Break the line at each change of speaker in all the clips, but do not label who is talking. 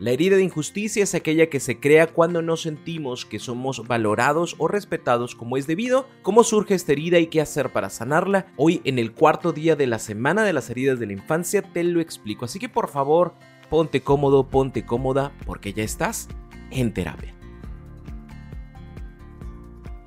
La herida de injusticia es aquella que se crea cuando no sentimos que somos valorados o respetados como es debido. ¿Cómo surge esta herida y qué hacer para sanarla? Hoy en el cuarto día de la semana de las heridas de la infancia te lo explico. Así que por favor, ponte cómodo, ponte cómoda, porque ya estás en terapia.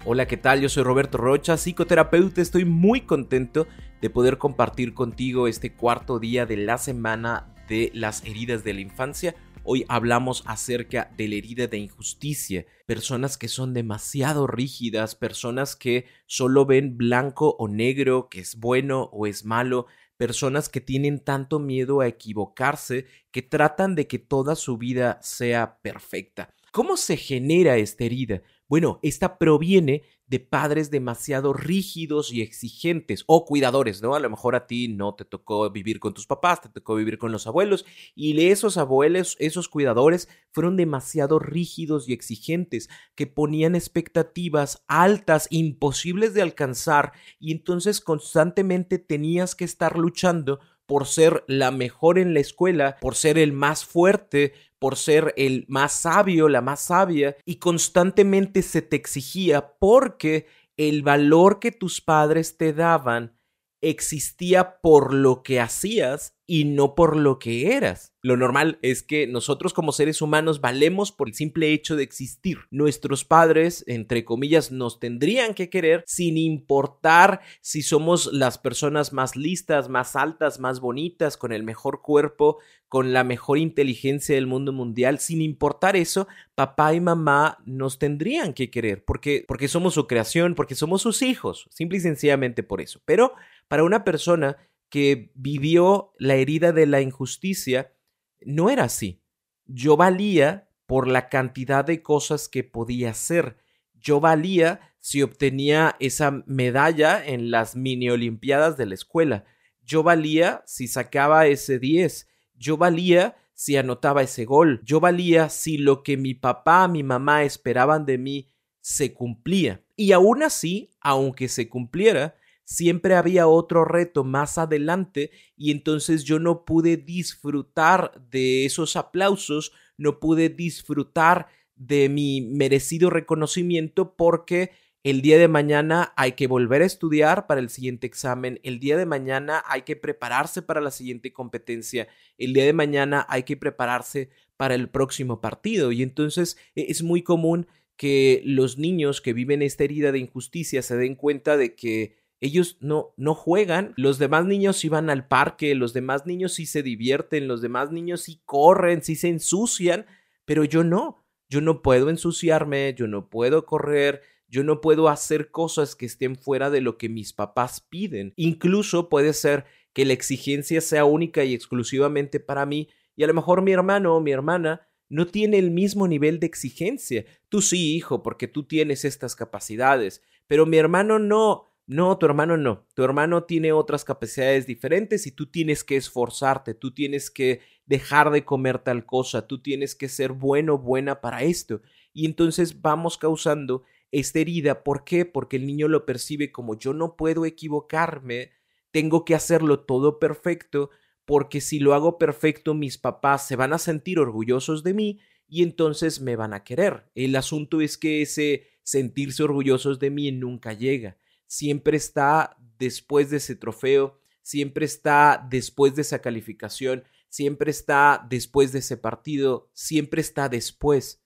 Hola, ¿qué tal? Yo soy Roberto Rocha, psicoterapeuta. Estoy muy contento de poder compartir contigo este cuarto día de la semana de las heridas de la infancia. Hoy hablamos acerca de la herida de injusticia, personas que son demasiado rígidas, personas que solo ven blanco o negro, que es bueno o es malo, personas que tienen tanto miedo a equivocarse que tratan de que toda su vida sea perfecta. ¿Cómo se genera esta herida? Bueno, esta proviene de padres demasiado rígidos y exigentes o cuidadores, ¿no? A lo mejor a ti no te tocó vivir con tus papás, te tocó vivir con los abuelos y esos abuelos, esos cuidadores fueron demasiado rígidos y exigentes que ponían expectativas altas, imposibles de alcanzar y entonces constantemente tenías que estar luchando por ser la mejor en la escuela, por ser el más fuerte, por ser el más sabio, la más sabia, y constantemente se te exigía porque el valor que tus padres te daban existía por lo que hacías y no por lo que eras. Lo normal es que nosotros como seres humanos valemos por el simple hecho de existir. Nuestros padres, entre comillas, nos tendrían que querer sin importar si somos las personas más listas, más altas, más bonitas, con el mejor cuerpo, con la mejor inteligencia del mundo mundial, sin importar eso, papá y mamá nos tendrían que querer porque porque somos su creación, porque somos sus hijos, simple y sencillamente por eso. Pero para una persona que vivió la herida de la injusticia, no era así. Yo valía por la cantidad de cosas que podía hacer. Yo valía si obtenía esa medalla en las mini olimpiadas de la escuela. Yo valía si sacaba ese 10. Yo valía si anotaba ese gol. Yo valía si lo que mi papá, mi mamá esperaban de mí se cumplía. Y aún así, aunque se cumpliera, siempre había otro reto más adelante y entonces yo no pude disfrutar de esos aplausos, no pude disfrutar de mi merecido reconocimiento porque el día de mañana hay que volver a estudiar para el siguiente examen, el día de mañana hay que prepararse para la siguiente competencia, el día de mañana hay que prepararse para el próximo partido. Y entonces e, es muy común que los niños que viven esta herida de injusticia se den cuenta de que ellos no, no juegan, los demás niños sí van al parque, los demás niños sí se divierten, los demás niños sí corren, sí se ensucian, pero yo no, yo no puedo ensuciarme, yo no puedo correr, yo no puedo hacer cosas que estén fuera de lo que mis papás piden. Incluso puede ser que la exigencia sea única y exclusivamente para mí y a lo mejor mi hermano o mi hermana no tiene el mismo nivel de exigencia. Tú sí, hijo, porque tú tienes estas capacidades, pero mi hermano no. No, tu hermano no. Tu hermano tiene otras capacidades diferentes y tú tienes que esforzarte, tú tienes que dejar de comer tal cosa, tú tienes que ser bueno, buena para esto. Y entonces vamos causando esta herida. ¿Por qué? Porque el niño lo percibe como yo no puedo equivocarme, tengo que hacerlo todo perfecto, porque si lo hago perfecto mis papás se van a sentir orgullosos de mí y entonces me van a querer. El asunto es que ese sentirse orgullosos de mí nunca llega siempre está después de ese trofeo, siempre está después de esa calificación, siempre está después de ese partido, siempre está después.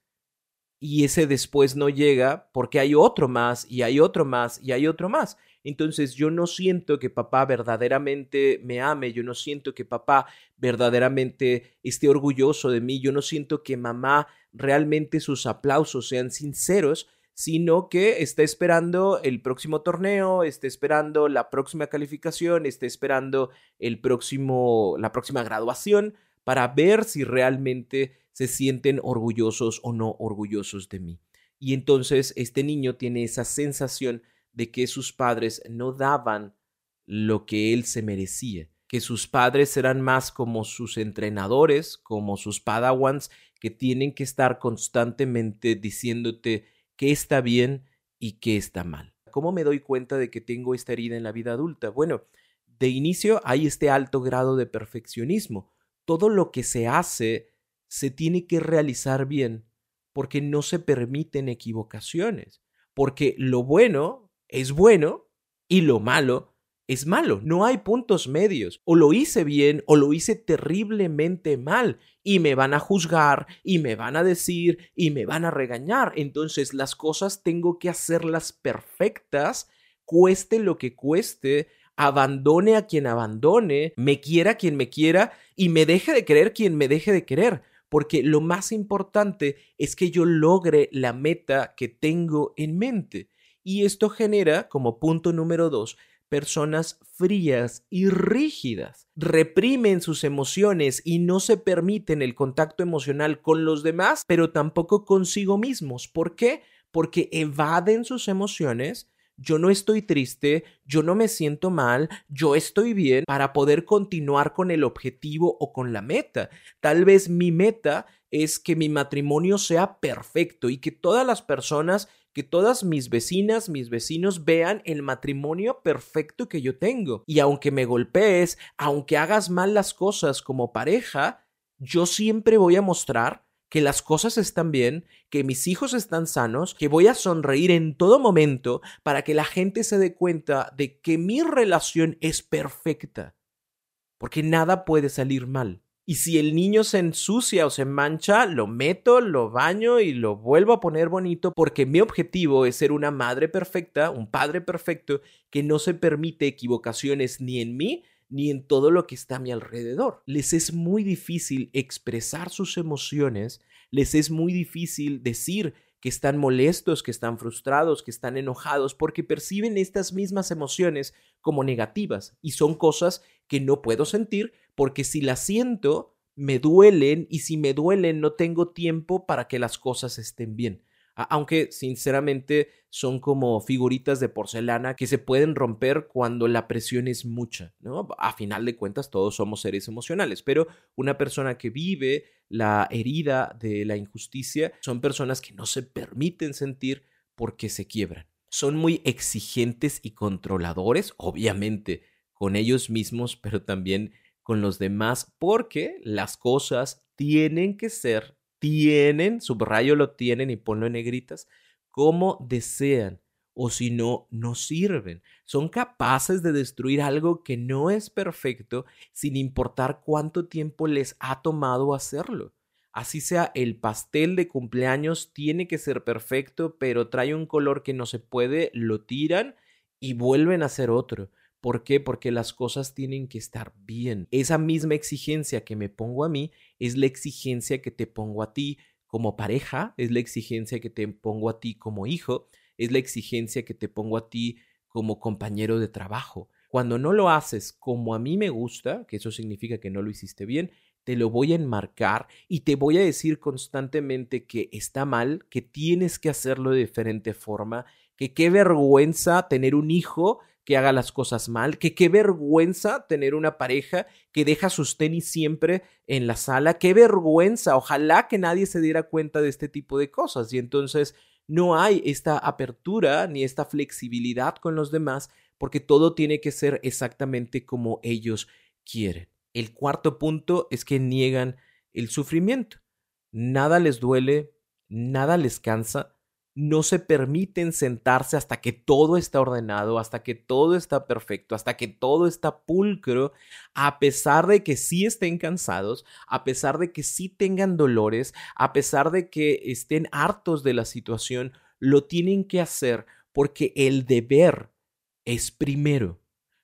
Y ese después no llega porque hay otro más y hay otro más y hay otro más. Entonces yo no siento que papá verdaderamente me ame, yo no siento que papá verdaderamente esté orgulloso de mí, yo no siento que mamá realmente sus aplausos sean sinceros, sino que está esperando el próximo torneo, está esperando la próxima calificación, está esperando el próximo, la próxima graduación para ver si realmente se sienten orgullosos o no orgullosos de mí. Y entonces este niño tiene esa sensación de que sus padres no daban lo que él se merecía, que sus padres eran más como sus entrenadores, como sus padawans, que tienen que estar constantemente diciéndote qué está bien y qué está mal. ¿Cómo me doy cuenta de que tengo esta herida en la vida adulta? Bueno, de inicio hay este alto grado de perfeccionismo. Todo lo que se hace se tiene que realizar bien porque no se permiten equivocaciones, porque lo bueno es bueno y lo malo es malo. No hay puntos medios. O lo hice bien o lo hice terriblemente mal. Y me van a juzgar y me van a decir y me van a regañar. Entonces las cosas tengo que hacerlas perfectas, cueste lo que cueste, abandone a quien abandone, me quiera quien me quiera y me deje de querer quien me deje de querer. Porque lo más importante es que yo logre la meta que tengo en mente. Y esto genera, como punto número dos, personas frías y rígidas. Reprimen sus emociones y no se permiten el contacto emocional con los demás, pero tampoco consigo mismos. ¿Por qué? Porque evaden sus emociones. Yo no estoy triste, yo no me siento mal, yo estoy bien para poder continuar con el objetivo o con la meta. Tal vez mi meta es que mi matrimonio sea perfecto y que todas las personas que todas mis vecinas, mis vecinos vean el matrimonio perfecto que yo tengo. Y aunque me golpees, aunque hagas mal las cosas como pareja, yo siempre voy a mostrar que las cosas están bien, que mis hijos están sanos, que voy a sonreír en todo momento para que la gente se dé cuenta de que mi relación es perfecta. Porque nada puede salir mal. Y si el niño se ensucia o se mancha, lo meto, lo baño y lo vuelvo a poner bonito porque mi objetivo es ser una madre perfecta, un padre perfecto que no se permite equivocaciones ni en mí ni en todo lo que está a mi alrededor. Les es muy difícil expresar sus emociones, les es muy difícil decir que están molestos, que están frustrados, que están enojados, porque perciben estas mismas emociones como negativas y son cosas que no puedo sentir porque si las siento, me duelen y si me duelen no tengo tiempo para que las cosas estén bien. Aunque sinceramente son como figuritas de porcelana que se pueden romper cuando la presión es mucha, ¿no? A final de cuentas todos somos seres emocionales, pero una persona que vive la herida de la injusticia son personas que no se permiten sentir porque se quiebran. Son muy exigentes y controladores, obviamente, con ellos mismos, pero también con los demás, porque las cosas tienen que ser, tienen, subrayo lo tienen y ponlo en negritas, como desean, o si no, no sirven. Son capaces de destruir algo que no es perfecto sin importar cuánto tiempo les ha tomado hacerlo. Así sea, el pastel de cumpleaños tiene que ser perfecto, pero trae un color que no se puede, lo tiran y vuelven a hacer otro. ¿Por qué? Porque las cosas tienen que estar bien. Esa misma exigencia que me pongo a mí es la exigencia que te pongo a ti como pareja, es la exigencia que te pongo a ti como hijo, es la exigencia que te pongo a ti como compañero de trabajo. Cuando no lo haces como a mí me gusta, que eso significa que no lo hiciste bien, te lo voy a enmarcar y te voy a decir constantemente que está mal, que tienes que hacerlo de diferente forma, que qué vergüenza tener un hijo que haga las cosas mal, que qué vergüenza tener una pareja que deja sus tenis siempre en la sala, qué vergüenza, ojalá que nadie se diera cuenta de este tipo de cosas y entonces no hay esta apertura ni esta flexibilidad con los demás porque todo tiene que ser exactamente como ellos quieren. El cuarto punto es que niegan el sufrimiento. Nada les duele, nada les cansa, no se permiten sentarse hasta que todo está ordenado, hasta que todo está perfecto, hasta que todo está pulcro, a pesar de que sí estén cansados, a pesar de que sí tengan dolores, a pesar de que estén hartos de la situación, lo tienen que hacer porque el deber es primero.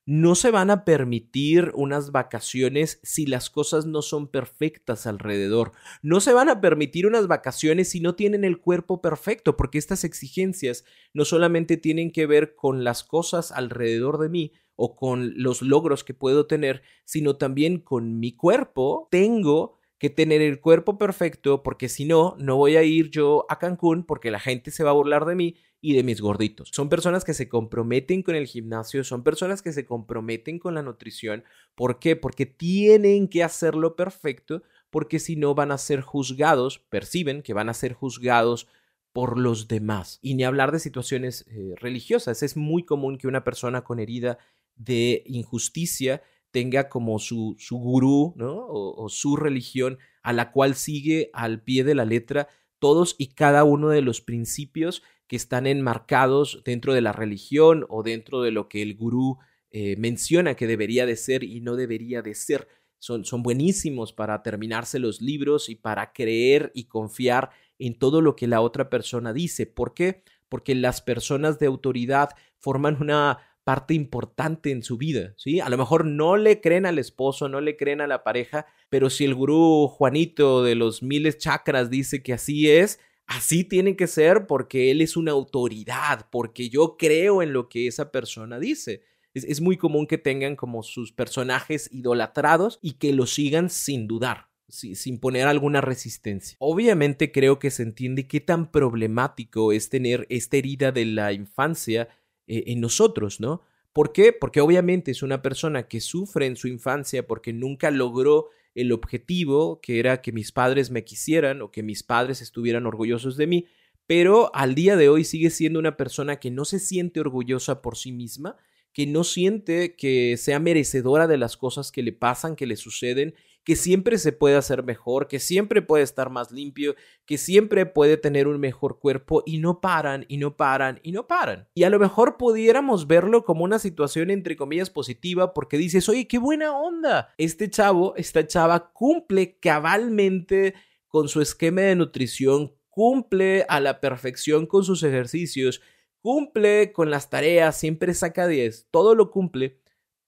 No se van a permitir unas vacaciones si las cosas no son perfectas alrededor. No se van a permitir unas vacaciones si no tienen el cuerpo perfecto, porque estas exigencias no solamente tienen que ver con las cosas alrededor de mí o con los logros que puedo tener, sino también con mi cuerpo. Tengo que tener el cuerpo perfecto porque si no, no voy a ir yo a Cancún porque la gente se va a burlar de mí y de mis gorditos. Son personas que se comprometen con el gimnasio, son personas que se comprometen con la nutrición. ¿Por qué? Porque tienen que hacerlo perfecto porque si no van a ser juzgados, perciben que van a ser juzgados por los demás. Y ni hablar de situaciones eh, religiosas. Es muy común que una persona con herida de injusticia tenga como su, su gurú ¿no? o, su religión a la cual sigue al pie de la letra todos y cada uno de los principios que están enmarcados dentro de la religión o dentro de lo que el gurú eh, menciona que debería de ser y no debería de ser. Son, son buenísimos para terminarse los libros y para creer y confiar en todo lo que la otra persona dice. ¿Por qué? Porque las personas de autoridad forman una parte importante en su vida, ¿sí? A lo mejor no le creen al esposo, no le creen a la pareja, pero si el gurú Juanito de los miles chakras dice que así es, así tiene que ser porque él es una autoridad, porque yo creo en lo que esa persona dice. Es, muy común que tengan como sus personajes idolatrados y que lo sigan sin dudar sin poner alguna resistencia. Obviamente creo que se entiende qué tan problemático es tener esta herida de la infancia eh, en nosotros, ¿no? ¿Por qué? Porque obviamente es una persona que sufre en su infancia porque nunca logró el objetivo que era que mis padres me quisieran o que mis padres estuvieran orgullosos de mí, pero al día de hoy sigue siendo una persona que no se siente orgullosa por sí misma, que no siente que sea merecedora de las cosas que le pasan, que le suceden que siempre se puede hacer mejor, que siempre puede estar más limpio, que siempre puede tener un mejor cuerpo y no paran y no paran y no paran. Y a lo mejor pudiéramos verlo como una situación entre comillas positiva porque dices, oye, qué buena onda. Este chavo, esta chava cumple cabalmente con su esquema de nutrición, cumple a la perfección con sus ejercicios, cumple con las tareas, siempre saca 10, todo lo cumple,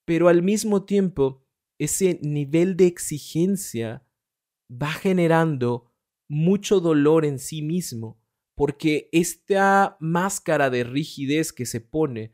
pero al mismo tiempo ese nivel de exigencia va generando mucho dolor en sí mismo, porque esta máscara de rigidez que se pone,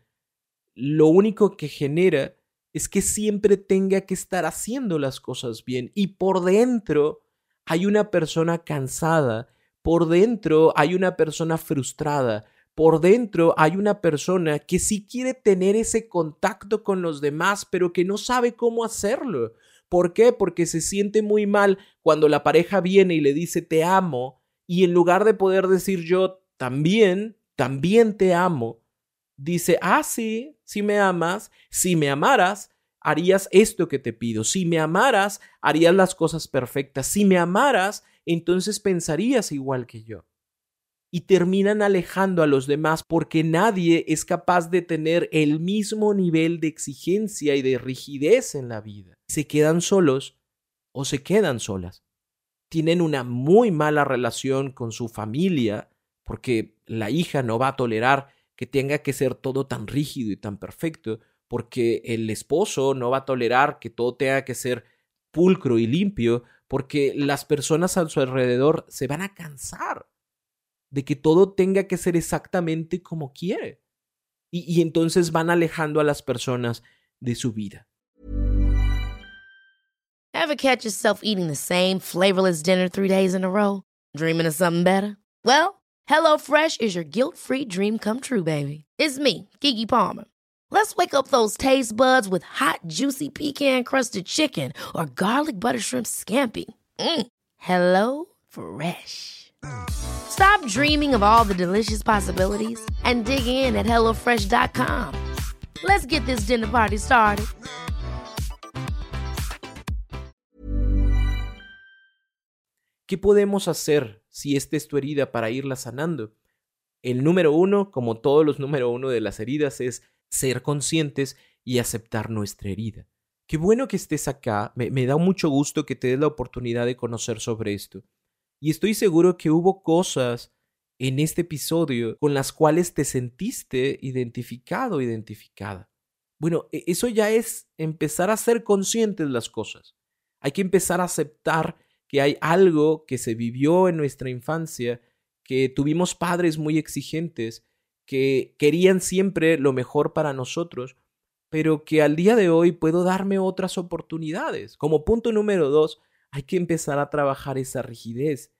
lo único que genera es que siempre tenga que estar haciendo las cosas bien. Y por dentro hay una persona cansada, por dentro hay una persona frustrada, por dentro hay una persona que sí quiere tener ese contacto con los demás, pero que no sabe cómo hacerlo. ¿Por qué? Porque se siente muy mal cuando la pareja viene y le dice te amo y en lugar de poder decir yo también, también te amo, dice, ah, sí, si me amas, si me amaras, harías esto que te pido, si me amaras, harías las cosas perfectas, si me amaras, entonces pensarías igual que yo y terminan alejando a los demás porque nadie es capaz de tener el mismo nivel de exigencia y de rigidez en la vida. Se quedan solos o se quedan solas. Tienen una muy mala relación con su familia porque la hija no va a tolerar que tenga que ser todo tan rígido y tan perfecto, porque el esposo no va a tolerar que todo tenga que ser pulcro y limpio, porque las personas a su alrededor se van a cansar de que todo tenga que ser exactamente como quiere. Y, entonces van alejando a las personas de su vida.
Ever catch yourself eating the same flavorless dinner three days in a row? Dreaming of something better? Well, HelloFresh is your guilt-free dream come true, baby. It's me, Kiki Palmer. Let's wake up those taste buds with hot, juicy pecan-crusted chicken or garlic butter shrimp scampi. Mm. Hello Fresh. Stop dreaming of all the delicious possibilities and dig in at HelloFresh.com. Let's get this dinner party started.
¿Qué podemos hacer si esta es tu herida para irla sanando? El número uno, como todos los número uno de las heridas, es ser conscientes y aceptar nuestra herida. Qué bueno que estés acá, me, da mucho gusto que te des la oportunidad de conocer sobre esto. Y estoy seguro que hubo cosas en este episodio con las cuales te sentiste identificado, identificada. Bueno, e, eso ya es empezar a ser conscientes de las cosas. Hay que empezar a aceptar que hay algo que se vivió en nuestra infancia, que tuvimos padres muy exigentes, que querían siempre lo mejor para nosotros, pero que al día de hoy puedo darme otras oportunidades. Como punto número dos, hay que empezar a trabajar esa rigidez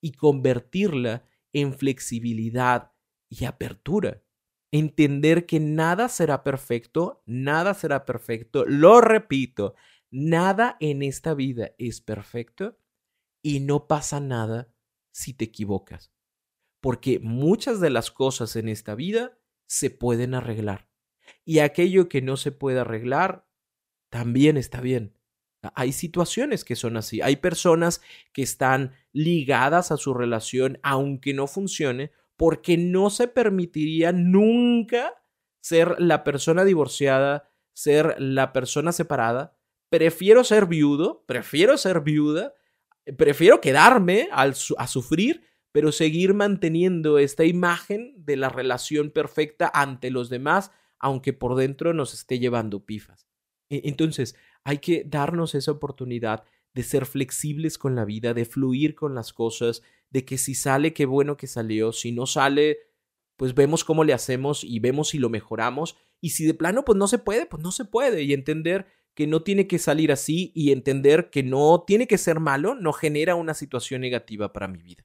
y convertirla en flexibilidad y apertura. Entender que nada será perfecto, nada será perfecto. Lo repito, nada en esta vida es perfecto y no pasa nada si te equivocas. Porque muchas de las cosas en esta vida se pueden arreglar. Y aquello que no se puede arreglar también está bien. Hay situaciones que son así. Hay personas que están ligadas a su relación aunque no funcione porque no se permitiría nunca ser la persona divorciada, ser la persona separada. Prefiero ser viudo, prefiero ser viuda, prefiero quedarme a sufrir, pero seguir manteniendo esta imagen de la relación perfecta ante los demás, aunque por dentro nos esté llevando pifas. E, entonces, hay que darnos esa oportunidad de ser flexibles con la vida, de fluir con las cosas, de que si sale, qué bueno que salió, si no sale, pues vemos cómo le hacemos y vemos si lo mejoramos, y si de plano, pues no se puede, pues no se puede, y entender que no tiene que salir así y entender que no tiene que ser malo, no genera una situación negativa para mi vida.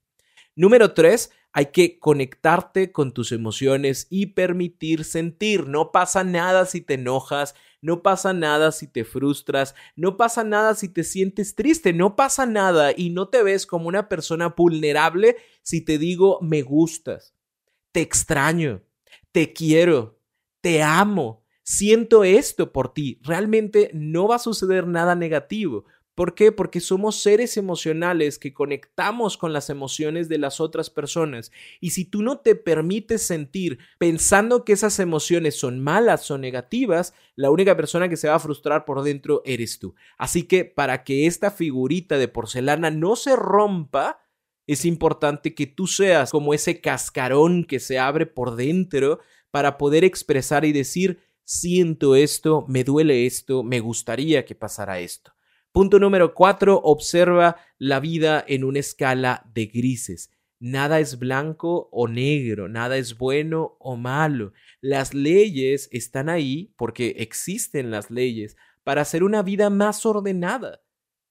Número tres, hay que conectarte con tus emociones y permitir sentir. No pasa nada si te enojas, no pasa nada si te frustras, no pasa nada si te sientes triste, no pasa nada y no te ves como una persona vulnerable si te digo me gustas, te extraño, te quiero, te amo, siento esto por ti. Realmente no va a suceder nada negativo. ¿Por qué? Porque somos seres emocionales que conectamos con las emociones de las otras personas. Y si tú no te permites sentir pensando que esas emociones son malas o negativas, la única persona que se va a frustrar por dentro eres tú. Así que para que esta figurita de porcelana no se rompa, es importante que tú seas como ese cascarón que se abre por dentro para poder expresar y decir, siento esto, me duele esto, me gustaría que pasara esto. Punto número cuatro, observa la vida en una escala de grises. Nada es blanco o negro, nada es bueno o malo. Las leyes están ahí porque existen las leyes para hacer una vida más ordenada,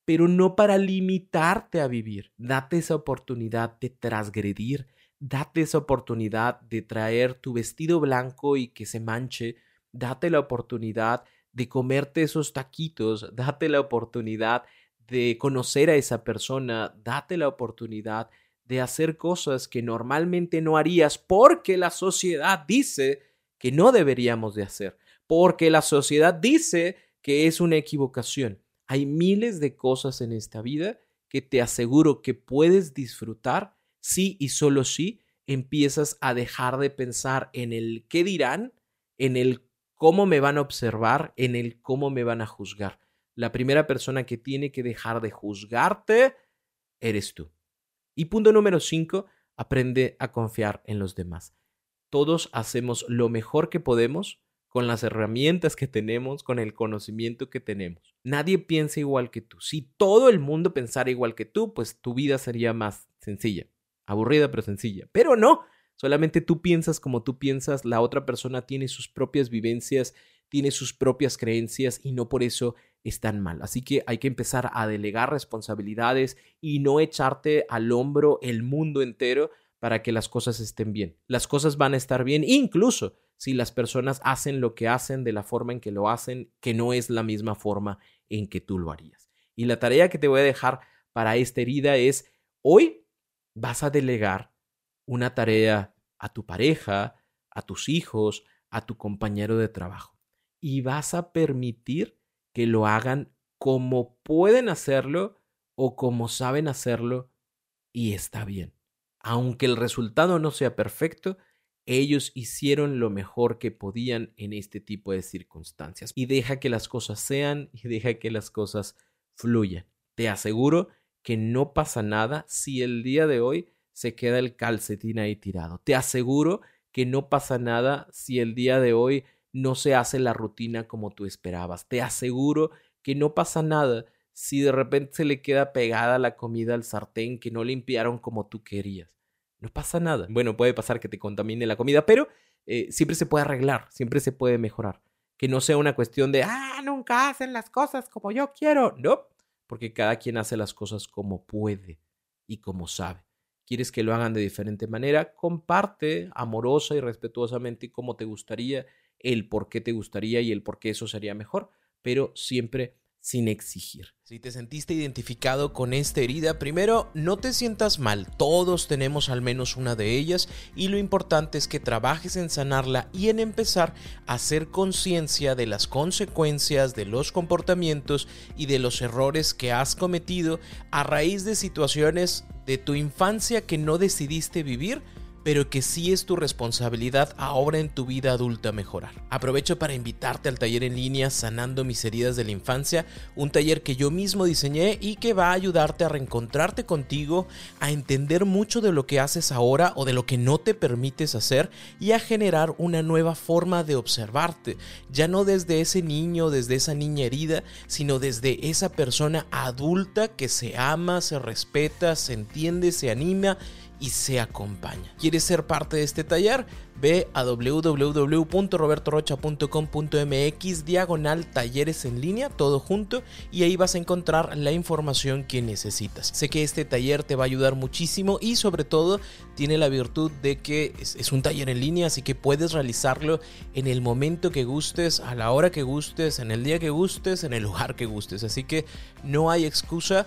pero no para limitarte a vivir. Date esa oportunidad de transgredir, date esa oportunidad de traer tu vestido blanco y que se manche, date la oportunidad de comerte esos taquitos, date la oportunidad de conocer a esa persona, date la oportunidad de hacer cosas que normalmente no harías porque la sociedad dice que no deberíamos de hacer, porque la sociedad dice que es una equivocación. Hay miles de cosas en esta vida que te aseguro que puedes disfrutar si y solo si empiezas a dejar de pensar en el qué dirán, en el cómo me van a observar, en el cómo me van a juzgar. La primera persona que tiene que dejar de juzgarte eres tú. Y punto número cinco, aprende a confiar en los demás. Todos hacemos lo mejor que podemos con las herramientas que tenemos, con el conocimiento que tenemos. Nadie piensa igual que tú. Si todo el mundo pensara igual que tú, pues tu vida sería más sencilla. Aburrida, pero sencilla. Pero no, Solamente tú piensas como tú piensas, la otra persona tiene sus propias vivencias, tiene sus propias creencias y no por eso están mal. Así que hay que empezar a delegar responsabilidades y no echarte al hombro el mundo entero para que las cosas estén bien. Las cosas van a estar bien incluso si las personas hacen lo que hacen de la forma en que lo hacen, que no es la misma forma en que tú lo harías. Y la tarea que te voy a dejar para esta herida es, hoy vas a delegar una tarea a tu pareja, a tus hijos, a tu compañero de trabajo. Y vas a permitir que lo hagan como pueden hacerlo o como saben hacerlo y está bien. Aunque el resultado no sea perfecto, ellos hicieron lo mejor que podían en este tipo de circunstancias. Y deja que las cosas sean y deja que las cosas fluyan. Te aseguro que no pasa nada si el día de hoy se queda el calcetín ahí tirado. Te aseguro que no pasa nada si el día de hoy no se hace la rutina como tú esperabas. Te aseguro que no pasa nada si de repente se le queda pegada la comida al sartén que no limpiaron como tú querías. No pasa nada. Bueno, puede pasar que te contamine la comida, pero eh, siempre se puede arreglar, siempre se puede mejorar. que no sea una cuestión de, ah, nunca hacen las cosas como yo quiero. No, porque cada quien hace las cosas como puede y como sabe. ¿Quieres que lo hagan de diferente manera? Comparte amorosa y respetuosamente cómo te gustaría, el por qué te gustaría y el por qué eso sería mejor, pero siempre sin exigir. Si te sentiste identificado con esta herida, primero no te sientas mal, todos tenemos al menos una de ellas y lo importante es que trabajes en sanarla y en empezar a hacer conciencia de las consecuencias de los comportamientos y de los errores que has cometido a raíz de situaciones de tu infancia que no decidiste vivir pero que sí es tu responsabilidad ahora en tu vida adulta mejorar. Aprovecho para invitarte al taller en línea Sanando mis heridas de la infancia, un taller que yo mismo diseñé y que va a ayudarte a reencontrarte contigo, a entender mucho de lo que haces ahora o de lo que no te permites hacer y a generar una nueva forma de observarte, ya no desde ese niño, desde esa niña herida, sino desde esa persona adulta que se ama, se respeta, se entiende, se anima y se acompaña. ¿Quieres ser parte de este taller? Ve a www.robertorocha.com.mx diagonal talleres en línea, todo junto, y ahí vas a encontrar la información que necesitas. Sé que este taller te va a ayudar muchísimo y sobre todo tiene la virtud de que es, es un taller en línea, así que puedes realizarlo en el momento que gustes, a la hora que gustes, en el día que gustes, en el lugar que gustes. Así que no hay excusa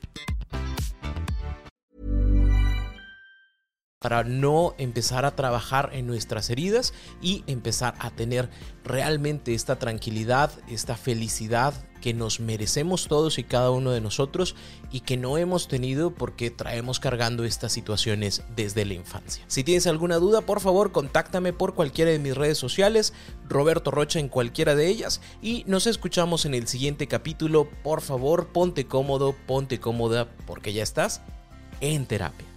para no empezar a trabajar en nuestras heridas y empezar a tener realmente esta tranquilidad, esta felicidad que nos merecemos todos y cada uno de nosotros y que no hemos tenido porque traemos cargando estas situaciones desde la infancia. Si tienes alguna duda, por favor, contáctame por cualquiera de mis redes sociales, Roberto Rocha en cualquiera de ellas y nos escuchamos en el siguiente capítulo. Por favor, ponte cómodo, ponte cómoda porque ya estás en terapia.